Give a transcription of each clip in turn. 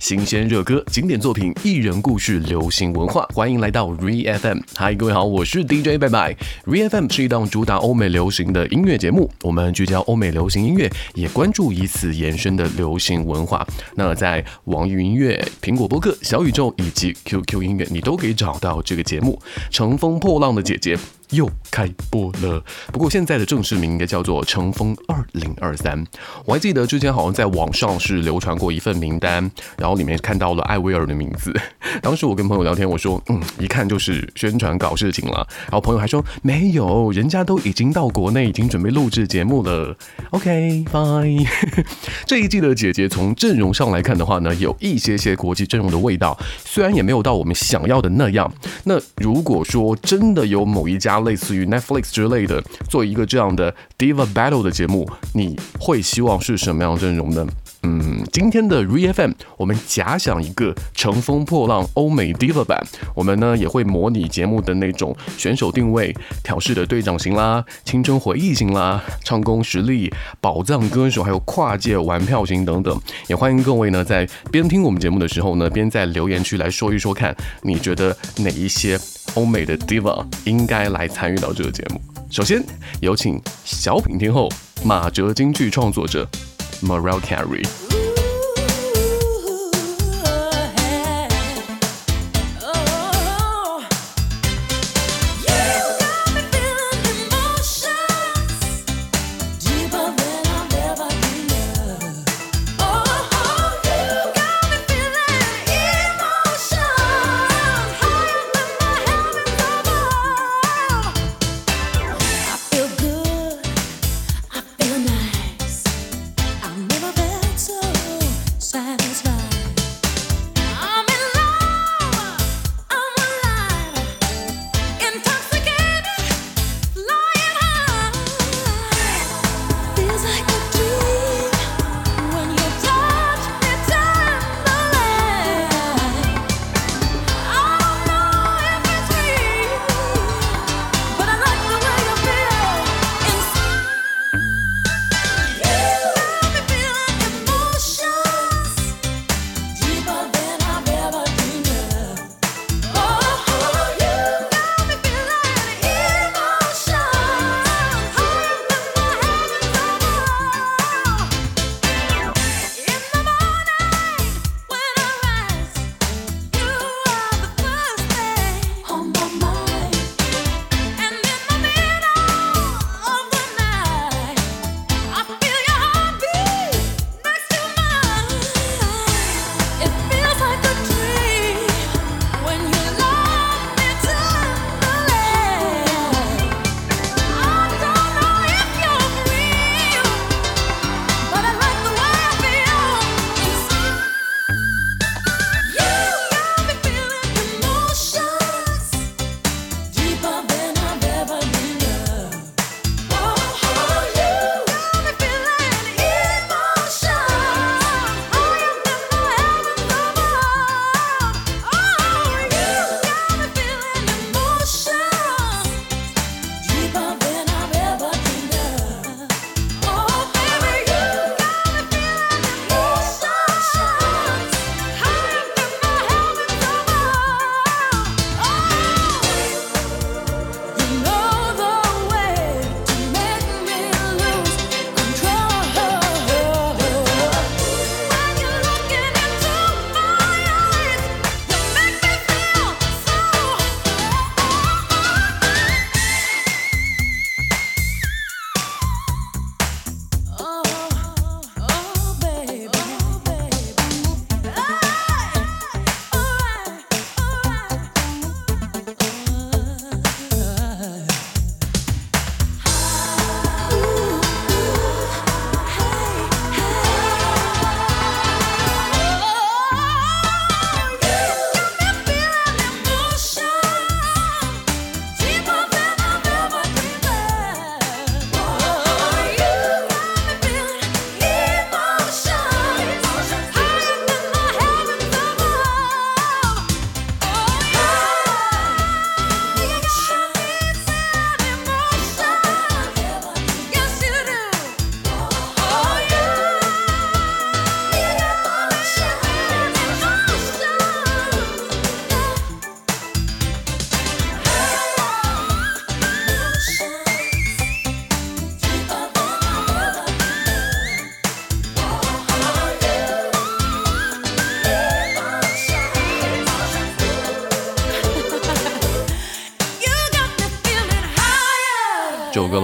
新鲜热歌、经典作品、艺人故事、流行文化，欢迎来到 Re FM。嗨，各位好，我是 DJ 拜拜。Re FM 是一档主打欧美流行的音乐节目，我们聚焦欧美流行音乐，也关注以此延伸的流行文化。那在网易云音乐、苹果播客、小宇宙以及 QQ 音乐，你都可以找到这个节目。乘风破浪的姐姐。又开播了，不过现在的正式名应该叫做《乘风二零二三》。我还记得之前好像在网上是流传过一份名单，然后里面看到了艾薇儿的名字。当时我跟朋友聊天，我说：“嗯，一看就是宣传搞事情了。”然后朋友还说：“没有，人家都已经到国内，已经准备录制节目了。”OK，bye。这一季的姐姐从阵容上来看的话呢，有一些些国际阵容的味道，虽然也没有到我们想要的那样。那如果说真的有某一家，类似于 Netflix 之类的，做一个这样的 Diva Battle 的节目，你会希望是什么样阵容呢？嗯，今天的 Re FM，我们假想一个乘风破浪欧美 Diva 版，我们呢也会模拟节目的那种选手定位、调试的队长型啦、青春回忆型啦、唱功实力、宝藏歌手，还有跨界玩票型等等。也欢迎各位呢在边听我们节目的时候呢，边在留言区来说一说看，你觉得哪一些？欧美的 diva 应该来参与到这个节目。首先有请小品天后、马哲京剧创作者 Mariah Carey。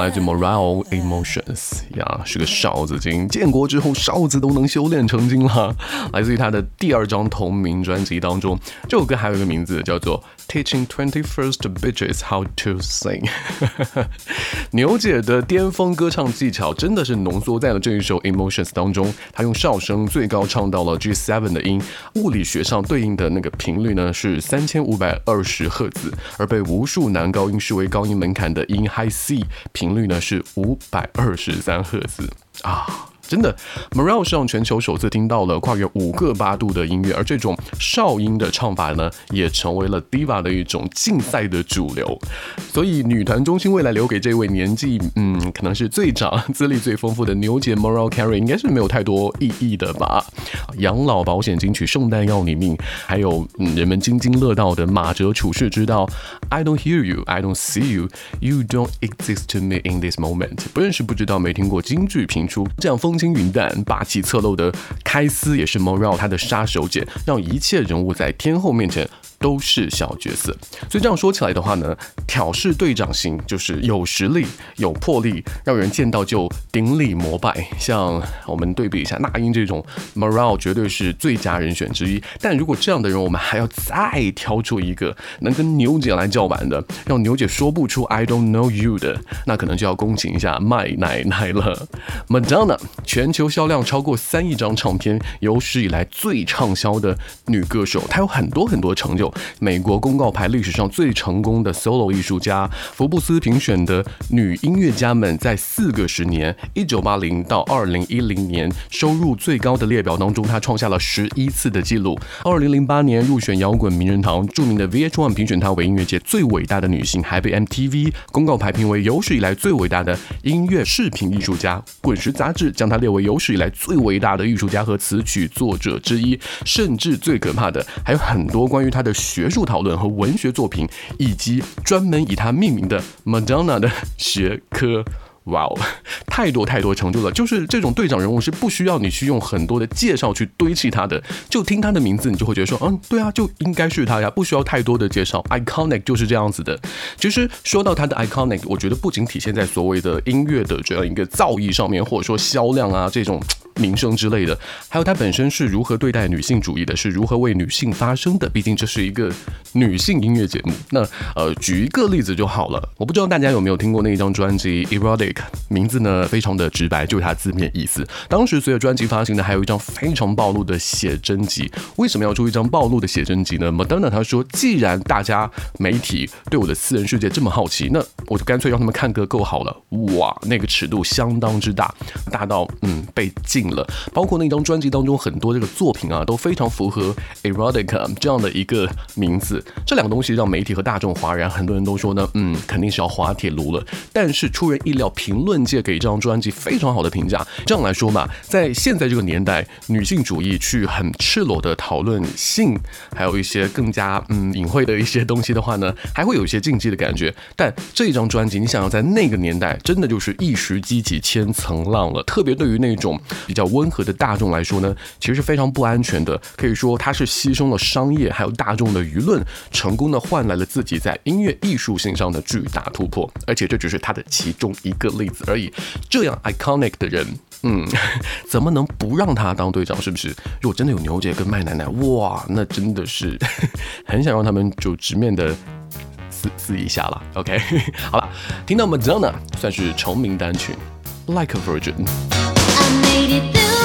来自 Morale Emotions，呀，是个哨子精，建国之后哨子都能修炼成精了。来自于他的第二张同名专辑当中，这首歌还有一个名字叫做 Teaching Twenty First Bitches How to Sing。牛姐的巅峰歌唱技巧真的是浓缩在了这一首 Emotions 当中，她用哨声最高唱到了 G7 的音，物理学上对应的那个频率呢是三千五百二十赫兹，而被无数男高音视为高音门槛的音 High C 频率呢是五百二十三赫兹啊。真的 m o r a l 是让全球首次听到了跨越五个八度的音乐，而这种哨音的唱法呢，也成为了 Diva 的一种竞赛的主流。所以，女团中心未来留给这位年纪，嗯，可能是最长、资历最丰富的牛姐 m o r a l Carey，应该是没有太多意义的吧？养老保险金曲《圣诞要你命》，还有嗯、人们津津乐道的马哲处世之道，I don't hear you, I don't see you, you don't exist to me in this moment。不认识不知道，没听过京剧评出这样风。风轻云淡、霸气侧漏的开司也是 moral 他的杀手锏，让一切人物在天后面前。都是小角色，所以这样说起来的话呢，挑事队长型就是有实力、有魄力，让人见到就顶礼膜拜。像我们对比一下那英这种，Morale 绝对是最佳人选之一。但如果这样的人，我们还要再挑出一个能跟牛姐来叫板的，让牛姐说不出 I don't know you 的，那可能就要恭请一下麦奶奶了。Madonna 全球销量超过三亿张唱片，有史以来最畅销的女歌手，她有很多很多成就。美国公告牌历史上最成功的 solo 艺术家，福布斯评选的女音乐家们在四个十年（一九八零到二零一零年）收入最高的列表当中，她创下了十一次的记录。二零零八年入选摇滚名人堂，著名的 VH1 评选她为音乐界最伟大的女性，还被 MTV 公告牌评为有史以来最伟大的音乐视频艺术家。滚石杂志将她列为有史以来最伟大的艺术家和词曲作者之一。甚至最可怕的，还有很多关于她的。学术讨论和文学作品，以及专门以他命名的 Madonna 的学科，哇哦，太多太多成就了。就是这种队长人物是不需要你去用很多的介绍去堆砌他的，就听他的名字，你就会觉得说，嗯，对啊，就应该是他呀，不需要太多的介绍。Iconic 就是这样子的。其实说到他的 Iconic，我觉得不仅体现在所谓的音乐的这样一个造诣上面，或者说销量啊这种。名声之类的，还有她本身是如何对待女性主义的，是如何为女性发声的。毕竟这是一个女性音乐节目。那呃，举一个例子就好了。我不知道大家有没有听过那一张专辑《Erotic》，名字呢非常的直白，就是它字面意思。当时随着专辑发行的，还有一张非常暴露的写真集。为什么要出一张暴露的写真集呢？Madonna 她说，既然大家媒体对我的私人世界这么好奇，那我就干脆让他们看个够好了。哇，那个尺度相当之大，大到嗯被禁。了，包括那张专辑当中很多这个作品啊，都非常符合 erotica 这样的一个名字。这两个东西让媒体和大众哗然，很多人都说呢，嗯，肯定是要滑铁卢了。但是出人意料，评论界给这张专辑非常好的评价。这样来说嘛，在现在这个年代，女性主义去很赤裸的讨论性，还有一些更加嗯隐晦的一些东西的话呢，还会有一些禁忌的感觉。但这张专辑，你想要在那个年代，真的就是一时激起千层浪了。特别对于那种。较温和的大众来说呢，其实是非常不安全的。可以说，他是牺牲了商业还有大众的舆论，成功的换来了自己在音乐艺术性上的巨大突破。而且这只是他的其中一个例子而已。这样 iconic 的人，嗯，怎么能不让他当队长？是不是？如果真的有牛姐跟麦奶奶，哇，那真的是 很想让他们就直面的撕撕一下了。OK，好了，听到 Madonna 算是成名单曲，Like a Virgin。Made it through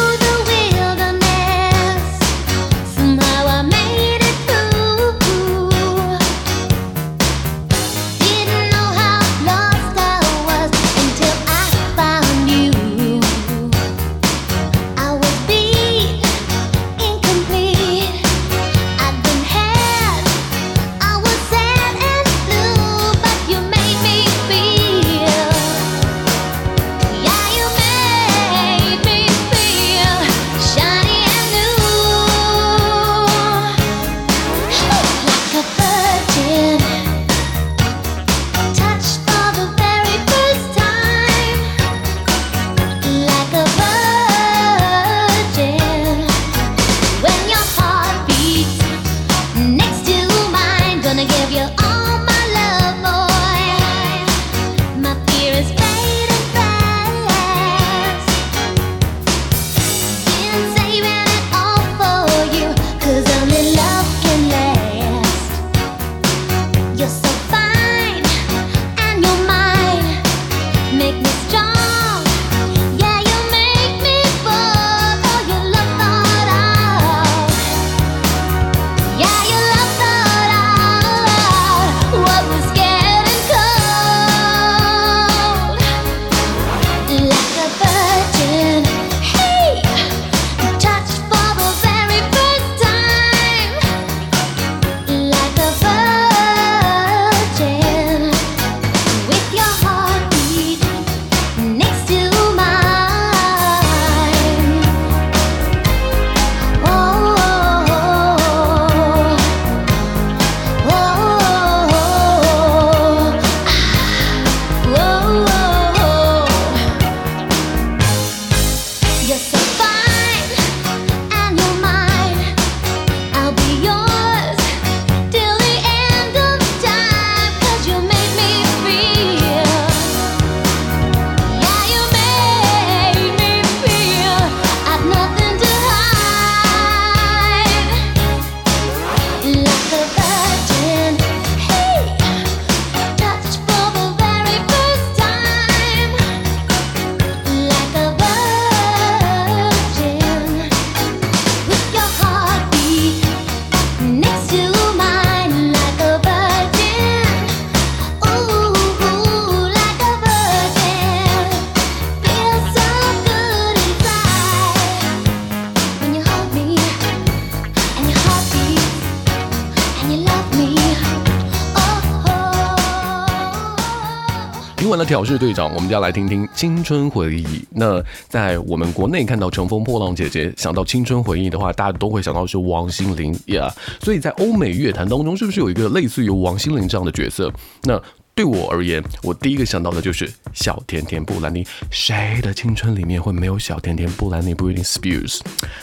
挑事队长，我们就要来听听青春回忆。那在我们国内看到乘风破浪姐姐，想到青春回忆的话，大家都会想到是王心凌呀。所以在欧美乐坛当中，是不是有一个类似于王心凌这样的角色？那对我而言，我第一个想到的就是小甜甜布兰妮。谁的青春里面会没有小甜甜布兰妮？Britney Spears，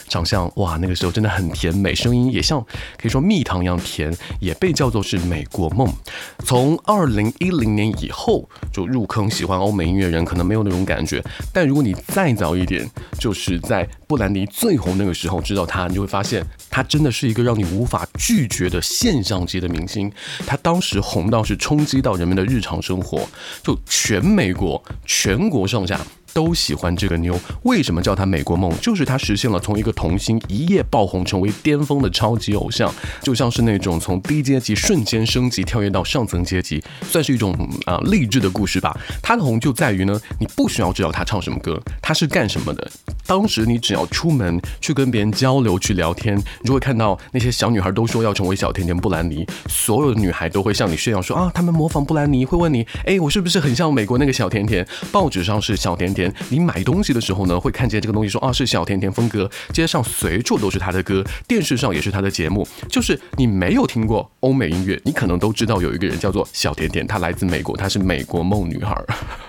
长相哇，那个时候真的很甜美，声音也像可以说蜜糖一样甜，也被叫做是美国梦。从二零一零年以后就入坑喜欢欧美音乐人，可能没有那种感觉。但如果你再早一点，就是在布兰妮最红那个时候知道她，你就会发现她真的是一个让你无法拒绝的现象级的明星。她当时红到是冲击到人们。的日常生活，就全美国、全国上下。都喜欢这个妞，为什么叫她美国梦？就是她实现了从一个童星一夜爆红，成为巅峰的超级偶像，就像是那种从低阶级瞬间升级跳跃到上层阶级，算是一种啊励志的故事吧。她的红就在于呢，你不需要知道她唱什么歌，她是干什么的。当时你只要出门去跟别人交流、去聊天，你就会看到那些小女孩都说要成为小甜甜布兰妮，所有的女孩都会向你炫耀说啊，她们模仿布兰妮，会问你，哎，我是不是很像美国那个小甜甜？报纸上是小甜甜。你买东西的时候呢，会看见这个东西，说啊是小甜甜风格，街上随处都是她的歌，电视上也是她的节目。就是你没有听过欧美音乐，你可能都知道有一个人叫做小甜甜，她来自美国，她是美国梦女孩。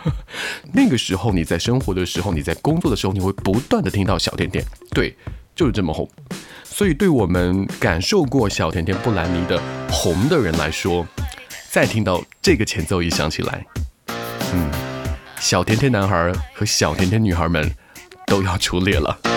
那个时候你在生活的时候，你在工作的时候，你会不断的听到小甜甜，对，就是这么红。所以对我们感受过小甜甜布兰妮的红的人来说，再听到这个前奏一响起来，小甜甜男孩和小甜甜女孩们都要出列了。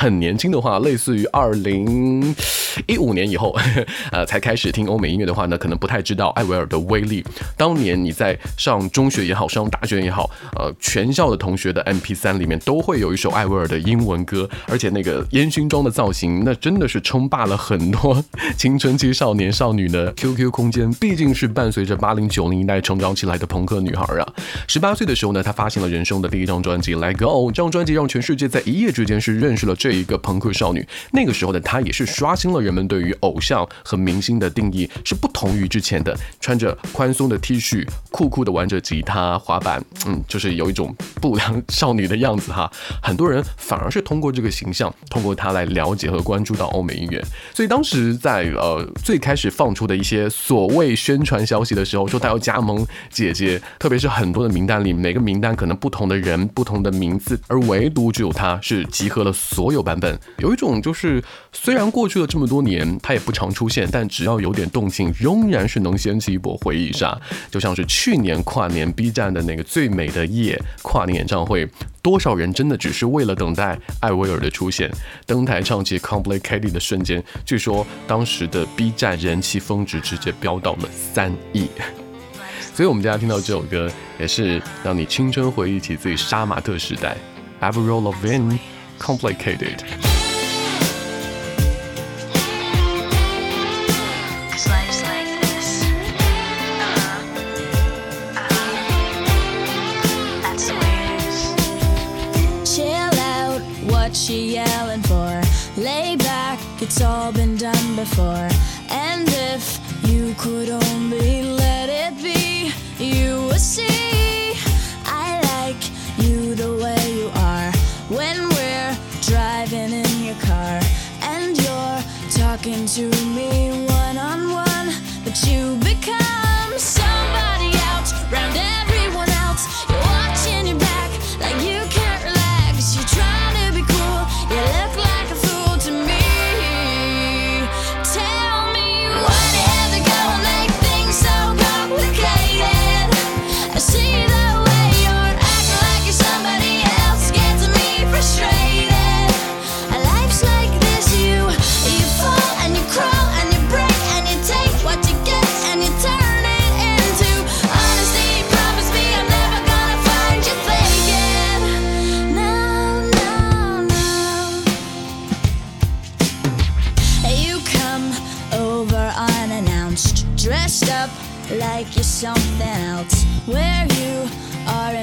很年轻的话，类似于二零一五年以后，呃，才开始听欧美音乐的话呢，可能不太知道艾薇儿的威力。当年你在上中学也好，上大学也好，呃，全校的同学的 MP 三里面都会有一首艾薇儿的英文歌，而且那个烟熏妆的造型，那真的是称霸了很多青春期少年少女的 QQ 空间。毕竟是伴随着八零九零一代成长起来的朋克女孩啊。十八岁的时候呢，她发行了人生的第一张专辑《Let Go》，这张专辑让全世界在一夜之间是。认识了这一个朋克少女，那个时候的她也是刷新了人们对于偶像和明星的定义，是不同于之前的穿着宽松的 T 恤，酷酷的玩着吉他滑板，嗯，就是有一种不良少女的样子哈。很多人反而是通过这个形象，通过她来了解和关注到欧美音乐。所以当时在呃最开始放出的一些所谓宣传消息的时候，说她要加盟姐姐，特别是很多的名单里，每个名单可能不同的人，不同的名字，而唯独只有她是集合。了所有版本，有一种就是，虽然过去了这么多年，它也不常出现，但只要有点动静，仍然是能掀起一波回忆杀。就像是去年跨年 B 站的那个最美的夜跨年演唱会，多少人真的只是为了等待艾薇儿的出现，登台唱起 Complicated 的瞬间，据说当时的 B 站人气峰值直接飙到了三亿。所以，我们大家听到这首歌，也是让你青春回忆起自己杀马特时代。Avril Lavigne。Complicated. Chill out what she yelling for? Lay back, it's all been done before. And if you could only let it be, you would see I like you the way you are when driving in your car and you're talking to me one on one, but you become like you're something else. Where you are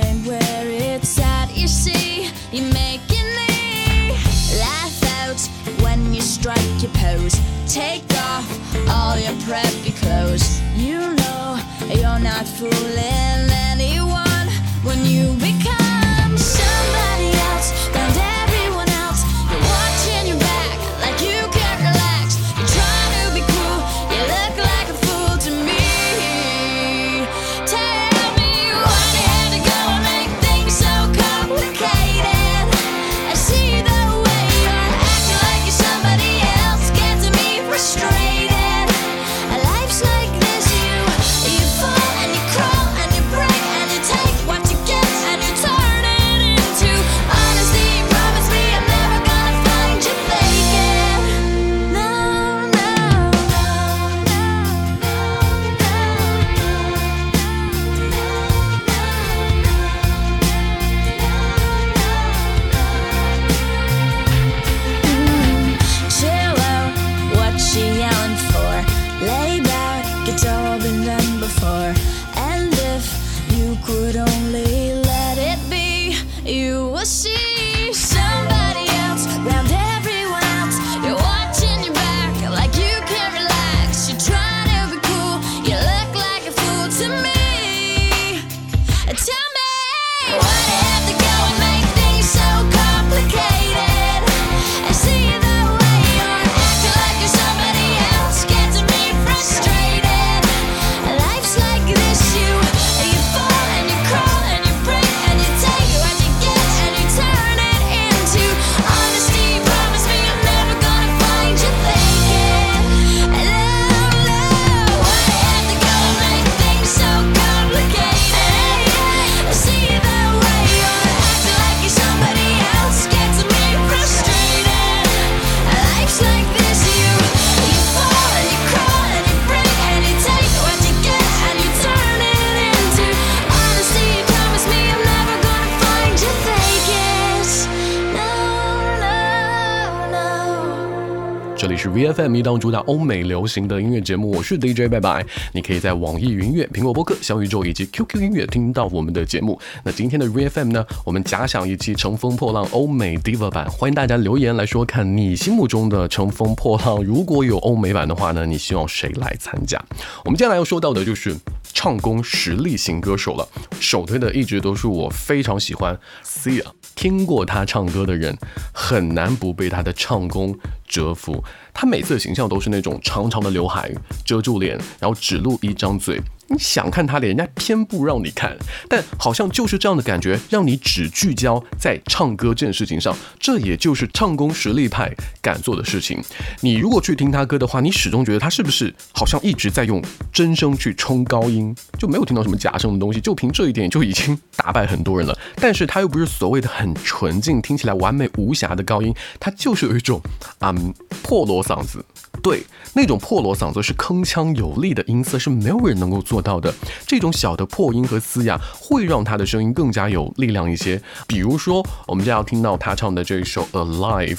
FM 一档主打欧美流行的音乐节目，我是 DJ 拜拜。你可以在网易云音乐、苹果播客、小宇宙以及 QQ 音乐听到我们的节目。那今天的 ReFM 呢，我们假想一期乘风破浪欧美 Diva 版，欢迎大家留言来说，看你心目中的乘风破浪，如果有欧美版的话呢，你希望谁来参加？我们接下来要说到的就是唱功实力型歌手了，首推的一直都是我非常喜欢 Sia。听过他唱歌的人，很难不被他的唱功折服。他每次的形象都是那种长长的刘海遮住脸，然后只露一张嘴。你想看他脸，人家偏不让你看。但好像就是这样的感觉，让你只聚焦在唱歌这件事情上。这也就是唱功实力派敢做的事情。你如果去听他歌的话，你始终觉得他是不是好像一直在用真声去冲高音，就没有听到什么假声的东西。就凭这一点就已经打败很多人了。但是他又不是所谓的很纯净，听起来完美无瑕的高音，他就是有一种嗯破锣嗓子。对，那种破锣嗓子是铿锵有力的音色，是没有人能够做到的。这种小的破音和嘶哑，会让他的声音更加有力量一些。比如说，我们将要听到他唱的这一首《Alive》，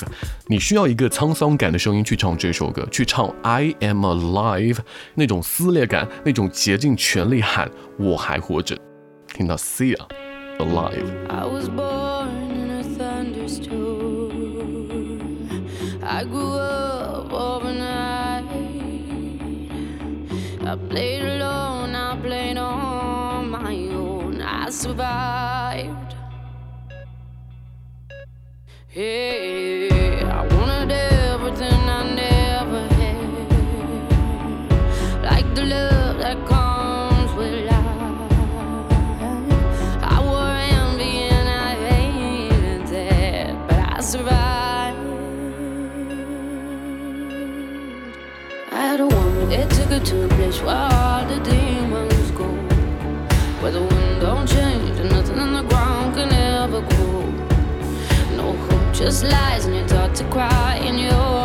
你需要一个沧桑感的声音去唱这首歌，去唱《I Am Alive》，那种撕裂感，那种竭尽全力喊“我还活着”。听到 Sia Alive。I was born in a thunderstorm. I grew up I played alone, I played on my own. I survived. Hey, I wanted everything I never had, like the love that comes with life. I wore envy and I hated that, but I survived. I had a her to a place where the demons go, where the wind don't change and nothing on the ground can ever grow. No hope, just lies, and you're taught to cry in your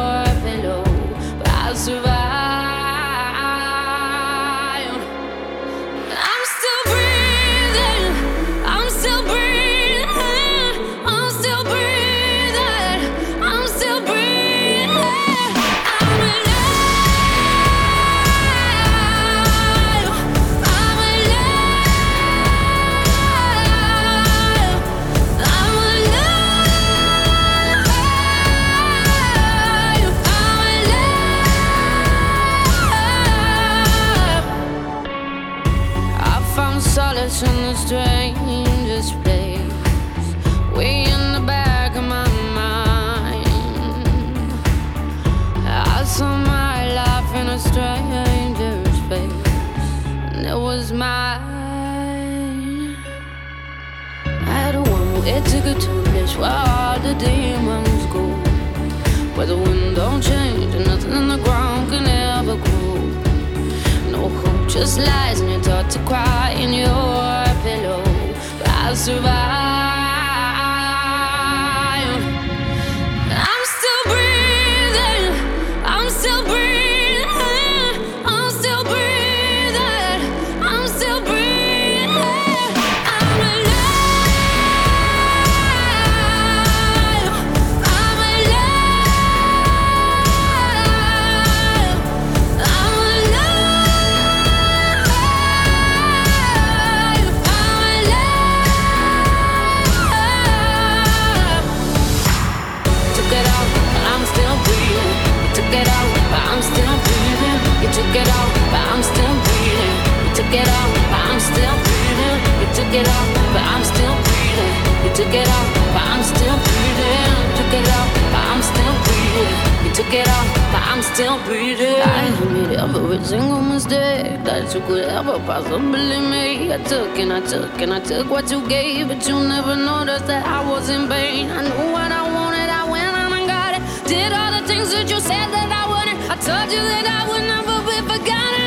took it out, but I'm still breathing. You took it out, but I'm still breathing. You took it out, but I'm still breathing. You took it out, but I'm still breathing. I admit every single mistake that you could ever possibly make. I took and I took and I took what you gave, but you never noticed that I was in pain. I knew what I wanted, I went on and got it. Did all the things that you said that I wouldn't. I told you that I would never be forgotten.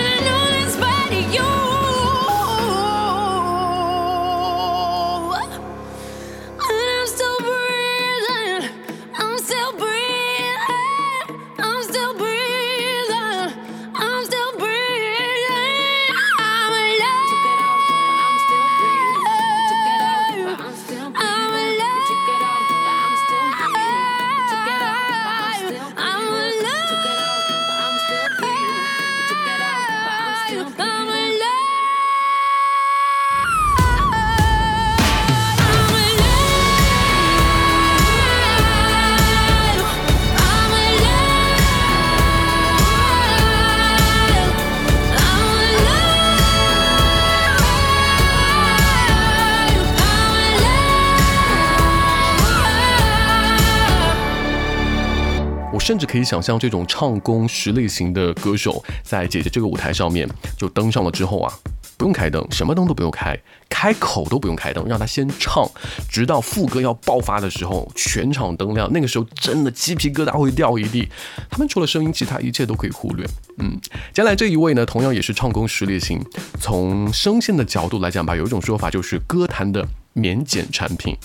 甚至可以想象，这种唱功实力型的歌手，在姐姐这个舞台上面就登上了之后啊，不用开灯，什么灯都不用开，开口都不用开灯，让他先唱，直到副歌要爆发的时候，全场灯亮，那个时候真的鸡皮疙瘩会掉一地。他们除了声音，其他一切都可以忽略。嗯，接下来这一位呢，同样也是唱功实力型。从声线的角度来讲吧，有一种说法就是歌坛的免检产品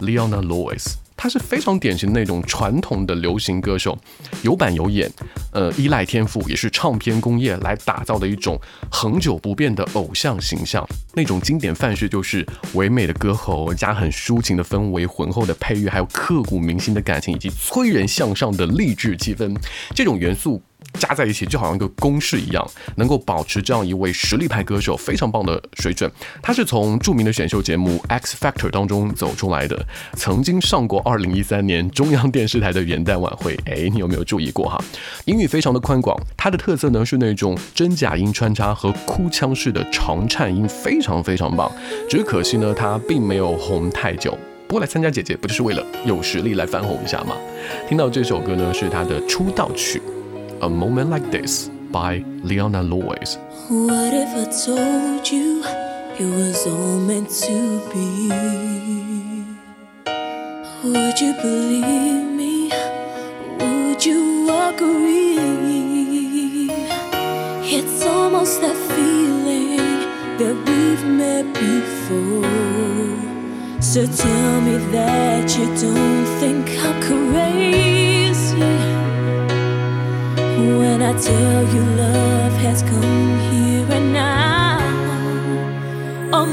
，Leona Lewis。他是非常典型的那种传统的流行歌手，有板有眼，呃，依赖天赋，也是唱片工业来打造的一种恒久不变的偶像形象。那种经典范式就是唯美的歌喉加很抒情的氛围、浑厚的配乐，还有刻骨铭心的感情，以及催人向上的励志气氛，这种元素。加在一起就好像一个公式一样，能够保持这样一位实力派歌手非常棒的水准。他是从著名的选秀节目《X Factor》当中走出来的，曾经上过2013年中央电视台的元旦晚会。哎，你有没有注意过哈？音域非常的宽广，他的特色呢是那种真假音穿插和哭腔式的长颤音，非常非常棒。只可惜呢，他并没有红太久。不过来参加姐姐，不就是为了有实力来翻红一下吗？听到这首歌呢，是他的出道曲。A Moment Like This by Leona Lewis. What if I told you it was all meant to be? Would you believe me? Would you agree? It's almost that feeling that we've met before. So tell me that you don't think I'm crazy. When I tell you love has come here and now, a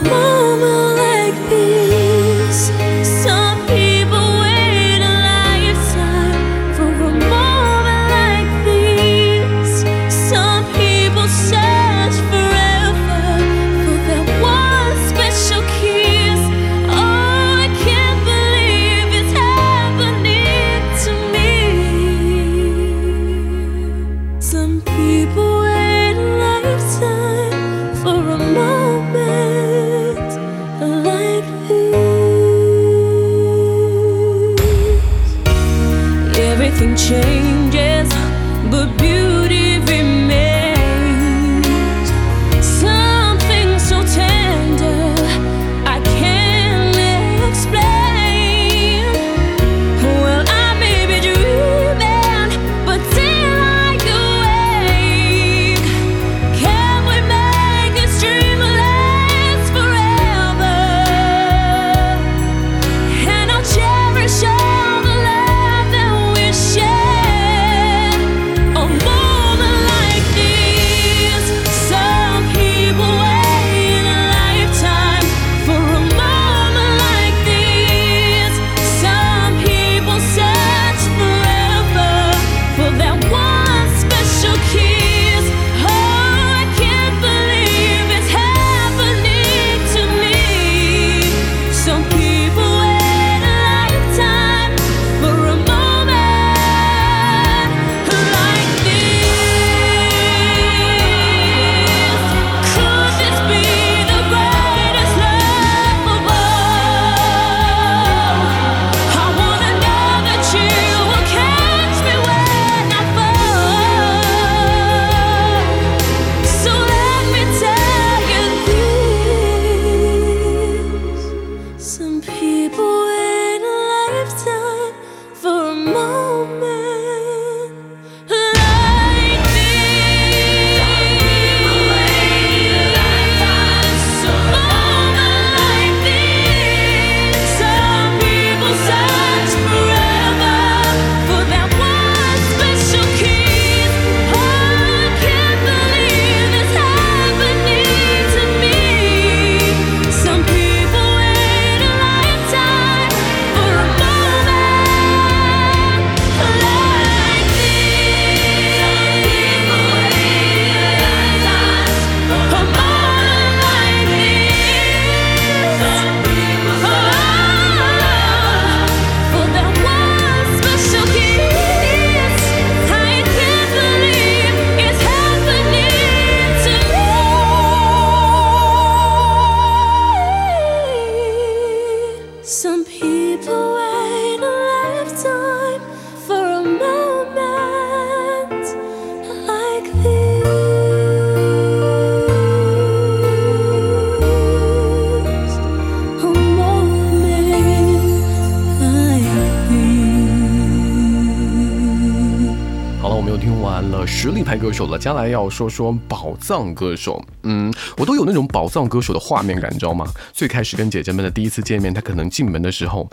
完了实力派歌手了，将来要说说宝藏歌手。嗯，我都有那种宝藏歌手的画面感，你知道吗？最开始跟姐姐们的第一次见面，他可能进门的时候。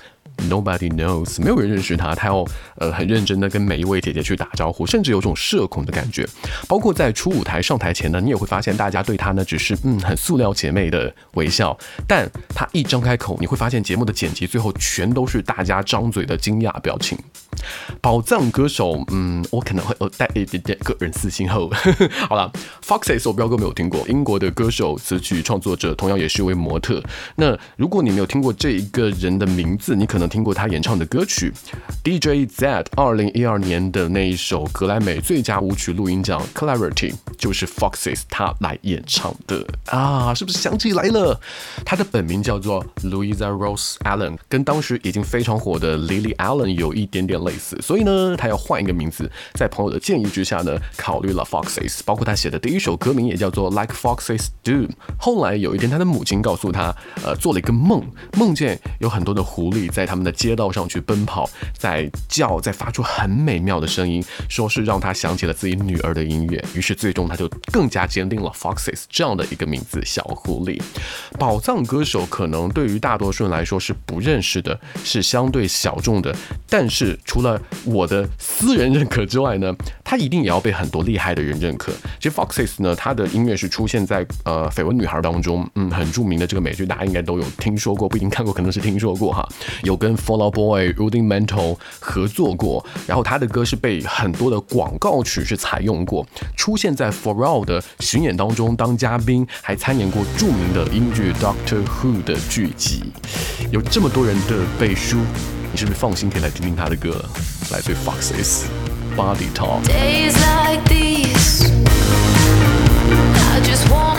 Nobody knows，没有人认识他，他要呃很认真的跟每一位姐姐去打招呼，甚至有种社恐的感觉。包括在初舞台上台前呢，你也会发现大家对他呢只是嗯很塑料姐妹的微笑，但他一张开口，你会发现节目的剪辑最后全都是大家张嘴的惊讶表情。宝藏歌手，嗯，我可能会有带一点点个人私心后。好了，Foxes 我彪哥没有听过，英国的歌手、词曲创作者，同样也是一位模特。那如果你没有听过这一个人的名字，你可能听过他演唱的歌曲，DJ Z 二零一二年的那一首格莱美最佳舞曲录音奖 Clarity 就是 Foxes 他来演唱的啊，是不是想起来了？他的本名叫做 Louisa Rose Allen，跟当时已经非常火的 Lily Allen 有一点点类似，所以呢，他要换一个名字。在朋友的建议之下呢，考虑了 Foxes，包括他写的第一首歌名也叫做 Like Foxes Do。后来有一天，他的母亲告诉他，呃，做了一个梦，梦见有很多的狐狸在他们的街道上去奔跑，在叫，在发出很美妙的声音，说是让他想起了自己女儿的音乐。于是最终他就更加坚定了 Foxes 这样的一个名字，小狐狸。宝藏歌手可能对于大多数人来说是不认识的，是相对小众的。但是除了我的私人认可之外呢，他一定也要被很多厉害的人认可。其实 Foxes 呢，他的音乐是出现在呃《绯闻女孩》当中，嗯，很著名的这个美剧，大家应该都有听说过，不一定看过，可能是听说过哈。有跟 Follow Boy、Rudimental 合作过，然后他的歌是被很多的广告曲是采用过，出现在 For All 的巡演当中当嘉宾，还参演过著名的英剧 Doctor Who 的剧集。有这么多人的背书，你是不是放心可以来听听他的歌？来自 Foxes Body Talk。 Days like these, I just want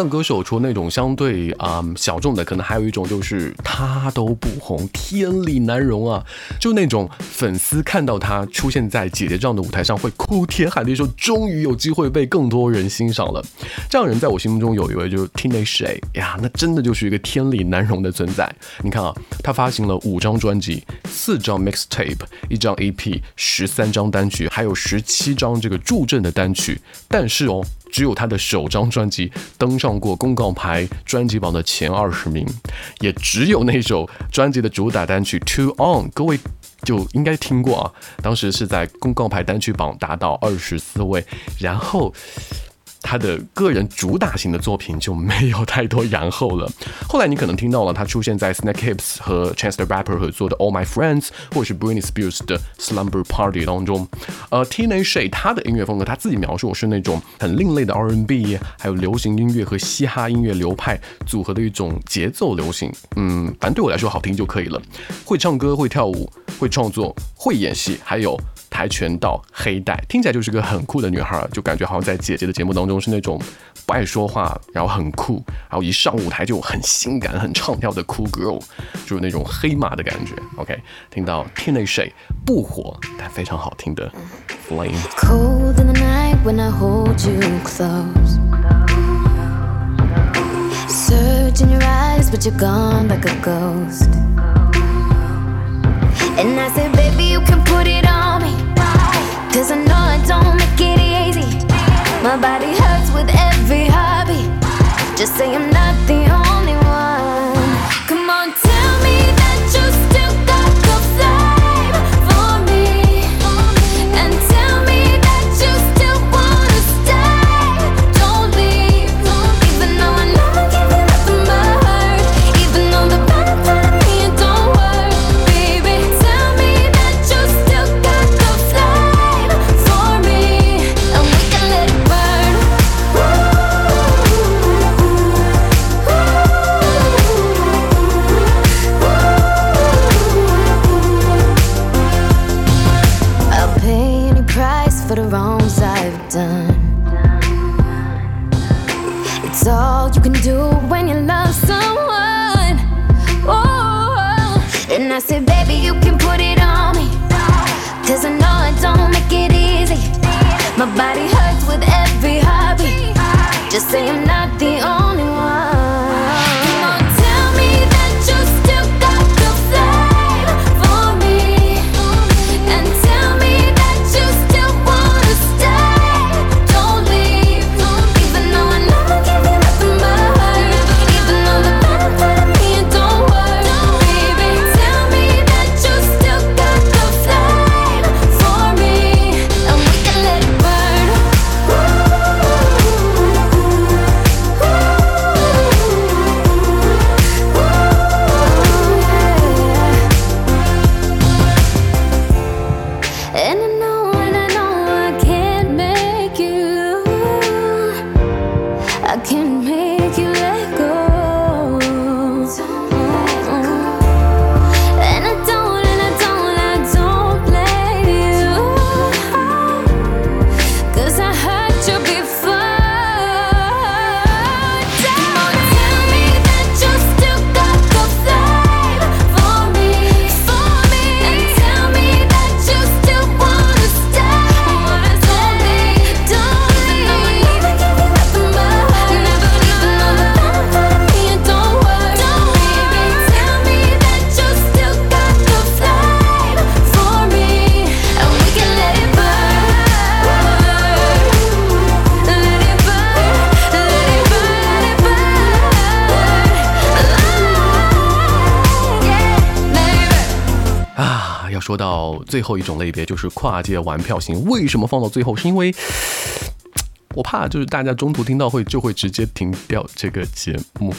宝藏歌手除了那种相对啊、小众的，可能还有一种就是他都不红，天理难容啊！就那种粉丝看到他出现在姐姐这样的舞台上，会哭天喊地说，终于有机会被更多人欣赏了。这样人在我心目中有一位就是 Teenage A 呀，那真的就是一个天理难容的存在。你看啊，他发行了五张专辑，四张 mixtape，一张 EP，十三张单曲，还有十七张这个助阵的单曲。但是哦，只有他的首张专辑登上过公告牌专辑榜的前二十名，也只有那首专辑的主打单曲《Too On》，各位就应该听过啊。当时是在公告牌单曲榜达到二十四位，然后。他的个人主打型的作品就没有太多然后了。后来你可能听到了他出现在 Snake Hips 和 Chance the Rapper 合作的 All My Friends，或者是 Britney Spears 的 Slumber Party 当中。呃，Teenage Shade 他的音乐风格，他自己描述是那种很另类的 R&B，还有流行音乐和嘻哈音乐流派组合的一种节奏流行。嗯，反正对我来说好听就可以了。会唱歌，会跳舞，会创作，会演戏，还有。跆拳道黑带，听起来就是个很酷的女孩，就感觉好像在姐姐的节目当中是那种不爱说话，然后很酷，然后一上舞台就很性感、很唱跳的 cool girl，就是那种黑马的感觉。OK，听到 teenager 不火但非常好听的 Flame。Cold in the night when I hold you close. Surge in your eyes, but you're gone like a ghost. And I said, baby, you can put it on. Cause I know I don't make it easy. My body hurts with every heartbeat. Just say Just say I'm not 最后一种类别，就是跨界玩票型。为什么放到最后？是因为 我怕就是大家中途听到会就会直接停掉这个节目。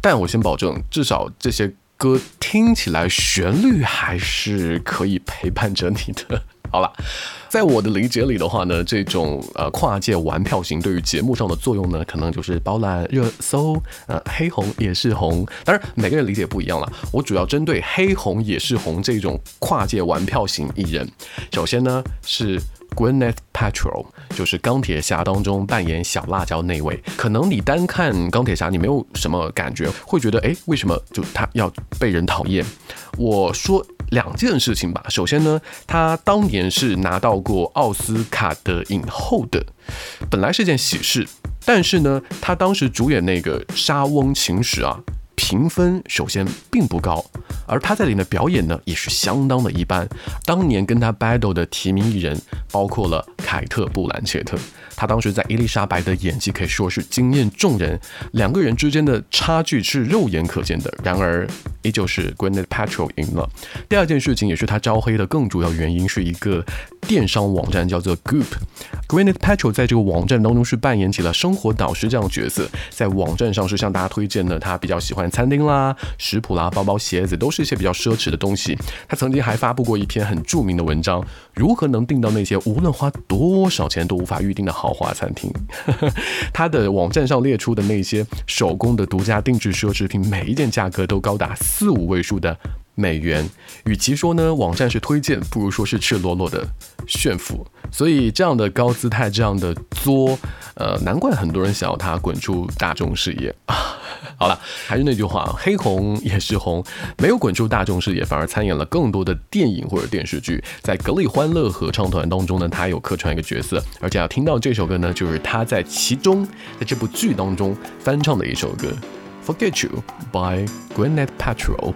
但我先保证，至少这些歌听起来旋律还是可以陪伴着你的。好了，在我的理解里的话呢，这种呃跨界玩票型对于节目上的作用呢，可能就是包揽热搜，呃黑红也是红。当然每个人理解不一样了，我主要针对黑红也是红这种跨界玩票型艺人。首先呢是 Gwyneth Paltrow，就是钢铁侠当中扮演小辣椒那位。可能你单看钢铁侠，你没有什么感觉，会觉得诶，为什么就他要被人讨厌？我说两件事情吧。首先呢，他当年是拿到过奥斯卡的影后的，本来是件喜事。但是呢，他当时主演那个《莎翁情史》啊，评分首先并不高，而他在里面的表演呢，也是相当的一般。当年跟他 battle 的提名艺人包括了凯特·布兰切特。他当时在伊丽莎白的演技可以说是惊艳众人，两个人之间的差距是肉眼可见的。然而，依旧是 Gwyneth Paltrow 赢了。第二件事情也是他招黑的更主要原因，是一个电商网站叫做 Goop。Gwyneth Paltrow 在这个网站当中是扮演起了生活导师这样的角色，在网站上是向大家推荐呢，他比较喜欢餐厅啦、食谱啦、包包、鞋子，都是一些比较奢侈的东西。他曾经还发布过一篇很著名的文章，如何能订到那些无论花多少钱都无法预定的好。豪华餐厅，它的网站上列出的那些手工的独家定制奢侈品，每一件价格都高达四五位数的美元。与其说呢网站是推荐，不如说是赤裸裸的炫富。所以这样的高姿态，这样的作，呃，难怪很多人想要他滚出大众视野啊。好了，还是那句话，黑红也是红，没有滚出大众视野，反而参演了更多的电影或者电视剧。在格力欢乐合唱团当中呢，他有客串一个角色，而且要听到这首歌呢，就是他在其中，在这部剧当中翻唱的一首歌《Forget You》by Gwyneth Paltrow。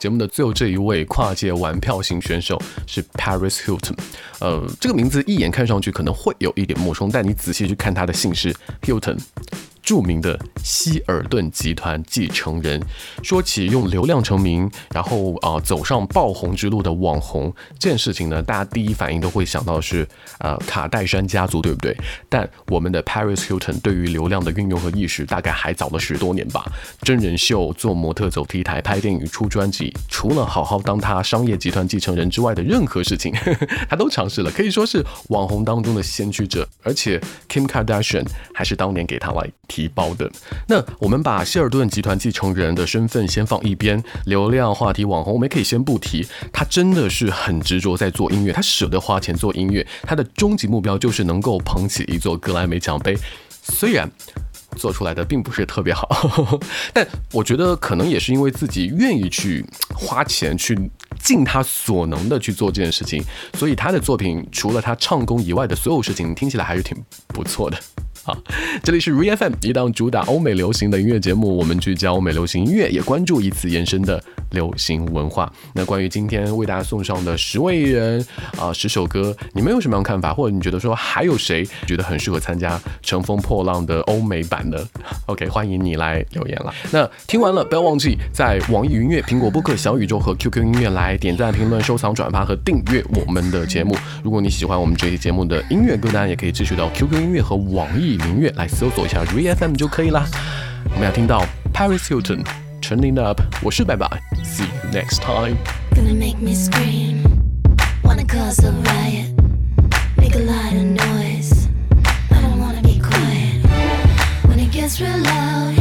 节目的最后这一位跨界玩票型选手是 Paris Hilton。呃，这个名字一眼看上去可能会有一点陌生，但你仔细去看他的姓氏 Hilton。著名的希尔顿集团继承人，说起用流量成名，然后啊、走上爆红之路的网红这件事情呢，大家第一反应都会想到是呃卡戴珊家族，对不对？但我们的 Paris Hilton 对于流量的运用和意识，大概还早了十多年吧。真人秀、做模特、走 T 台、拍电影、出专辑，除了好好当他商业集团继承人之外的任何事情，他都尝试了，可以说是网红当中的先驱者。而且 Kim Kardashian 还是当年给他来提包的。那我们把希尔顿集团继承人的身份先放一边，流量话题网红我们可以先不提。他真的是很执着在做音乐，他舍得花钱做音乐，他的终极目标就是能够捧起一座格莱美奖杯。虽然做出来的并不是特别好，但我觉得可能也是因为自己愿意去花钱去尽他所能的去做这件事情，所以他的作品除了他唱功以外的所有事情听起来还是挺不错的。这里是 Re FM 一档主打欧美流行的音乐节目，我们聚焦欧美流行音乐，也关注以此延伸的流行文化。那关于今天为大家送上的十位艺人啊、十首歌，你们有什么样看法？或者你觉得说还有谁觉得很适合参加《乘风破浪》的欧美版的？OK，欢迎你来留言了。那听完了，不要忘记在网易云音乐、苹果播客、小宇宙和 QQ 音乐来点赞、评论、收藏、转发和订阅我们的节目。如果你喜欢我们这期节目的音乐歌单，也可以继续到 QQ 音乐和网易云音乐来搜索一下 Re FM 就可以啦。我们要听到 Paris Hilton Turning Up，我是拜拜，See you next time。Gonna make me scream. Wanna cause a riot. Make a lot of noise. I don't wanna be quiet. When it gets real loud,